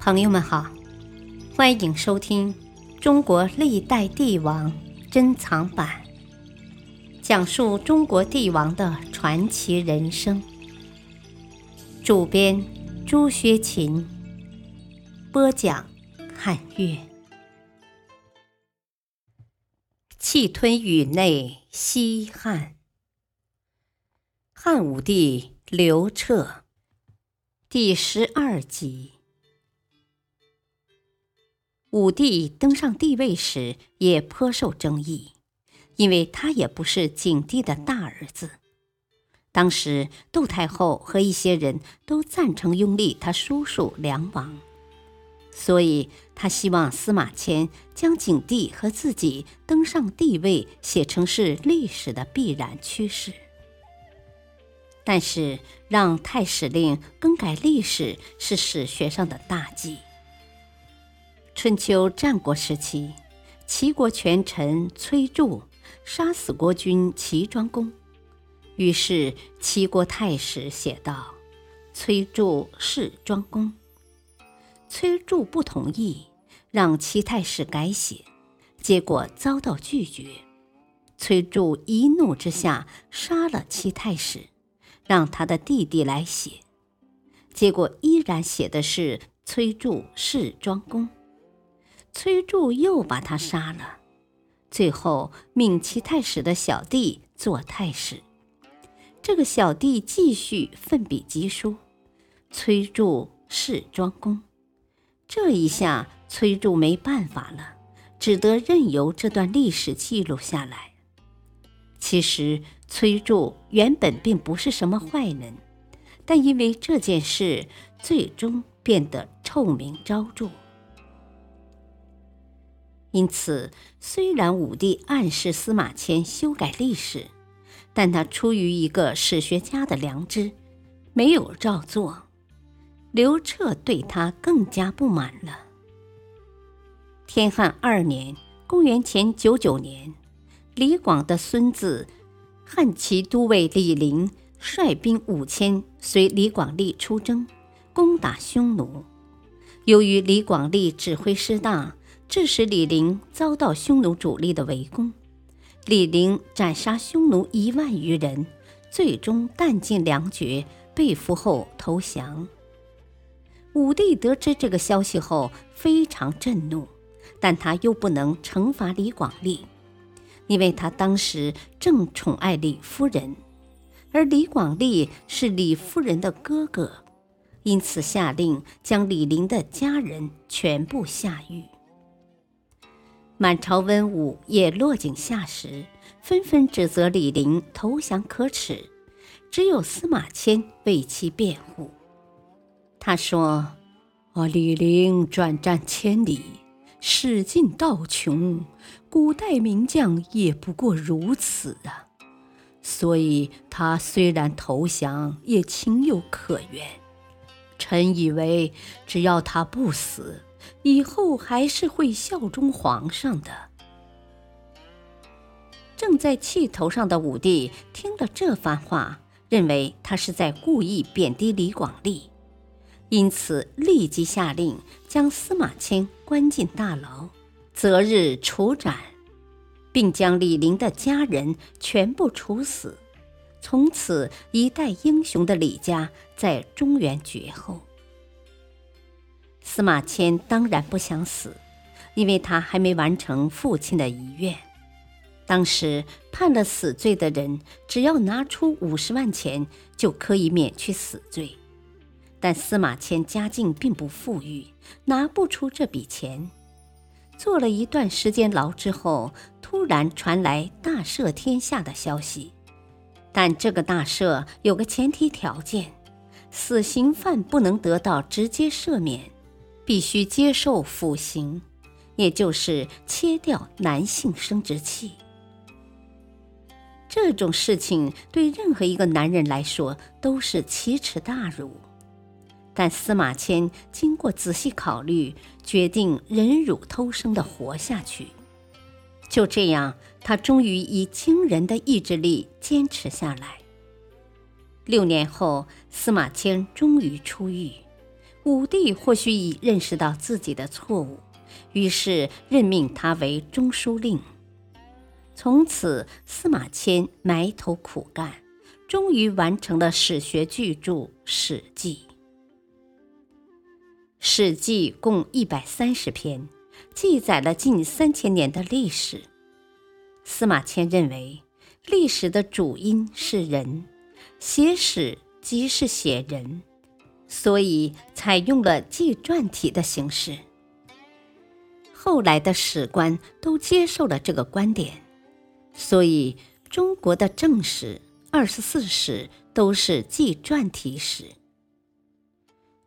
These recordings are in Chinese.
朋友们好，欢迎收听《中国历代帝王珍藏版》，讲述中国帝王的传奇人生。主编朱学勤，播讲汉乐。气吞宇内，西汉。汉武帝刘彻，第十二集。武帝登上帝位时也颇受争议，因为他也不是景帝的大儿子。当时窦太后和一些人都赞成拥立他叔叔梁王，所以他希望司马迁将景帝和自己登上帝位写成是历史的必然趋势。但是，让太史令更改历史是史学上的大忌。春秋战国时期，齐国权臣崔杼杀死国君齐庄公，于是齐国太史写道：“崔杼弑庄公。”崔杼不同意，让齐太史改写，结果遭到拒绝。崔杼一怒之下杀了齐太史。让他的弟弟来写，结果依然写的是崔杼弑庄公。崔杼又把他杀了，最后命齐太史的小弟做太史。这个小弟继续奋笔疾书，崔杼弑庄公。这一下，崔杼没办法了，只得任由这段历史记录下来。其实。崔杼原本并不是什么坏人，但因为这件事，最终变得臭名昭著。因此，虽然武帝暗示司马迁修改历史，但他出于一个史学家的良知，没有照做。刘彻对他更加不满了。天汉二年（公元前九九年），李广的孙子。汉齐都尉李陵率兵五千，随李广利出征，攻打匈奴。由于李广利指挥失当，致使李陵遭到匈奴主力的围攻。李陵斩杀匈奴一万余人，最终弹尽粮绝，被俘后投降。武帝得知这个消息后非常震怒，但他又不能惩罚李广利。因为他当时正宠爱李夫人，而李广利是李夫人的哥哥，因此下令将李陵的家人全部下狱。满朝文武也落井下石，纷纷指责李陵投降可耻，只有司马迁为其辩护。他说：“啊，李陵转战千里。”使尽道穷，古代名将也不过如此啊！所以他虽然投降，也情有可原。臣以为，只要他不死，以后还是会效忠皇上的。正在气头上的武帝听了这番话，认为他是在故意贬低李广利。因此，立即下令将司马迁关进大牢，择日处斩，并将李陵的家人全部处死。从此，一代英雄的李家在中原绝后。司马迁当然不想死，因为他还没完成父亲的遗愿。当时判了死罪的人，只要拿出五十万钱，就可以免去死罪。但司马迁家境并不富裕，拿不出这笔钱。坐了一段时间牢之后，突然传来大赦天下的消息。但这个大赦有个前提条件：死刑犯不能得到直接赦免，必须接受腐刑，也就是切掉男性生殖器。这种事情对任何一个男人来说都是奇耻大辱。但司马迁经过仔细考虑，决定忍辱偷生的活下去。就这样，他终于以惊人的意志力坚持下来。六年后，司马迁终于出狱，武帝或许已认识到自己的错误，于是任命他为中书令。从此，司马迁埋头苦干，终于完成了史学巨著《史记》。《史记》共一百三十篇，记载了近三千年的历史。司马迁认为，历史的主因是人，写史即是写人。所以采用了纪传体的形式。后来的史官都接受了这个观点，所以中国的正史、二十四史都是纪传体史。《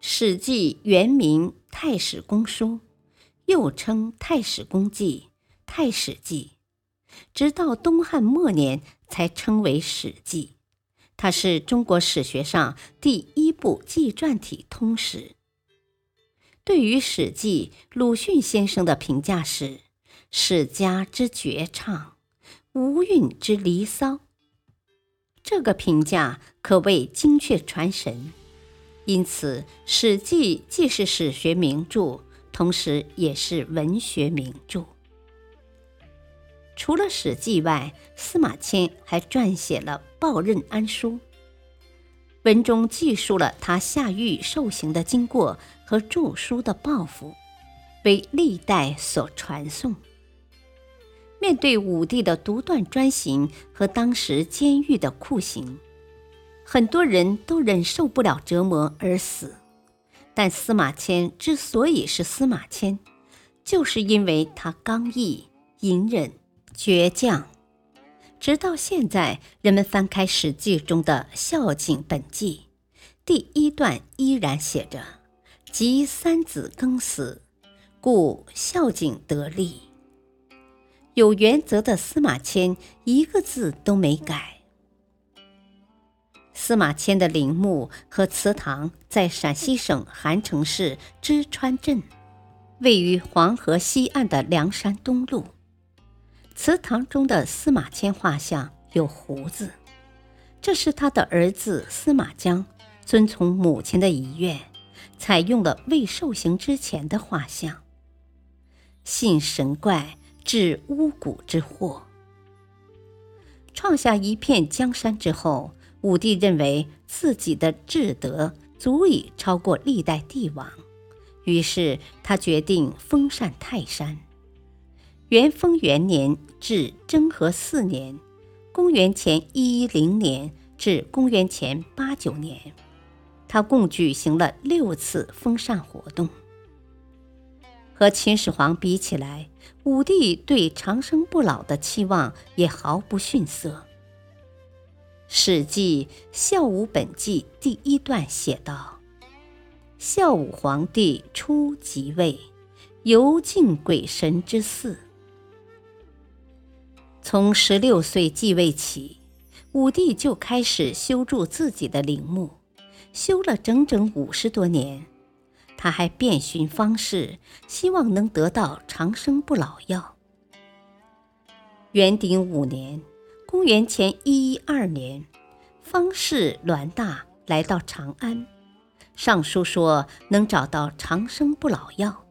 史记》原名《太史公书》，又称《太史公记》《太史记》，直到东汉末年才称为《史记》。它是中国史学上第一部纪传体通史。对于《史记》，鲁迅先生的评价是：“史家之绝唱，无韵之离骚。”这个评价可谓精确传神。因此，《史记》既是史学名著，同时也是文学名著。除了《史记》外，司马迁还撰写了《报任安书》，文中记述了他下狱受刑的经过和著书的抱负，为历代所传颂。面对武帝的独断专行和当时监狱的酷刑，很多人都忍受不了折磨而死，但司马迁之所以是司马迁，就是因为他刚毅、隐忍。倔强，直到现在，人们翻开《史记》中的《孝景本纪》，第一段依然写着：“及三子更死，故孝景得利。”有原则的司马迁一个字都没改。司马迁的陵墓和祠堂在陕西省韩城市芝川镇，位于黄河西岸的梁山东路。祠堂中的司马迁画像有胡子，这是他的儿子司马江遵从母亲的遗愿，采用了未受刑之前的画像。信神怪，治巫蛊之祸，创下一片江山之后，武帝认为自己的智德足以超过历代帝王，于是他决定封禅泰山。元丰元年至征和四年（公元前一一零年至公元前八九年），他共举行了六次封禅活动。和秦始皇比起来，武帝对长生不老的期望也毫不逊色。《史记·孝武本纪》第一段写道：“孝武皇帝初即位，游敬鬼神之祀。”从十六岁继位起，武帝就开始修筑自己的陵墓，修了整整五十多年。他还遍寻方士，希望能得到长生不老药。元鼎五年（公元前一一二年），方士栾大来到长安，上书说能找到长生不老药。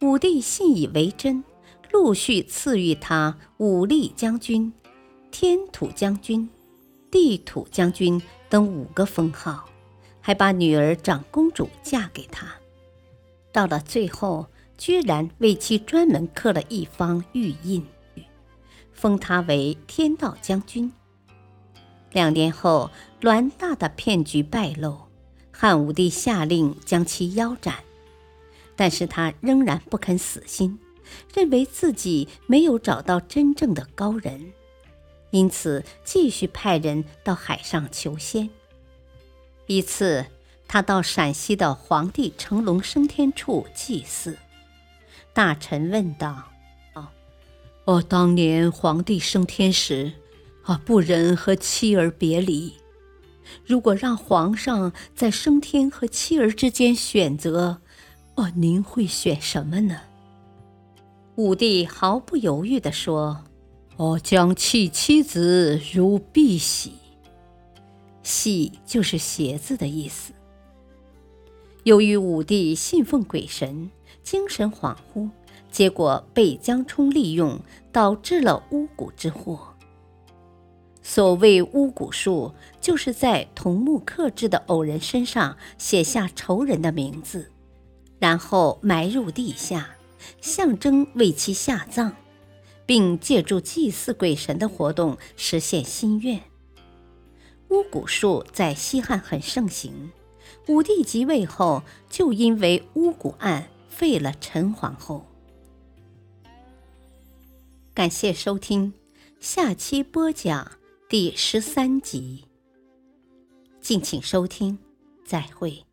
武帝信以为真。陆续赐予他武力将军、天土将军、地土将军等五个封号，还把女儿长公主嫁给他。到了最后，居然为其专门刻了一方玉印，封他为天道将军。两年后，栾大的骗局败露，汉武帝下令将其腰斩，但是他仍然不肯死心。认为自己没有找到真正的高人，因此继续派人到海上求仙。一次，他到陕西的皇帝成龙升天处祭祀，大臣问道：“哦，哦，当年皇帝升天时，啊，不忍和妻儿别离。如果让皇上在升天和妻儿之间选择，哦，您会选什么呢？”武帝毫不犹豫地说：“我将弃妻子如敝屣。屣就是鞋子的意思。由于武帝信奉鬼神，精神恍惚，结果被江充利用，导致了巫蛊之祸。所谓巫蛊术，就是在桐木刻制的偶人身上写下仇人的名字，然后埋入地下，象征为其下葬，并借助祭祀鬼神的活动实现心愿。巫蛊术在西汉很盛行，武帝即位后，就因为巫蛊案废了陈皇后。感谢收听，下期播讲。第十三集，敬请收听，再会。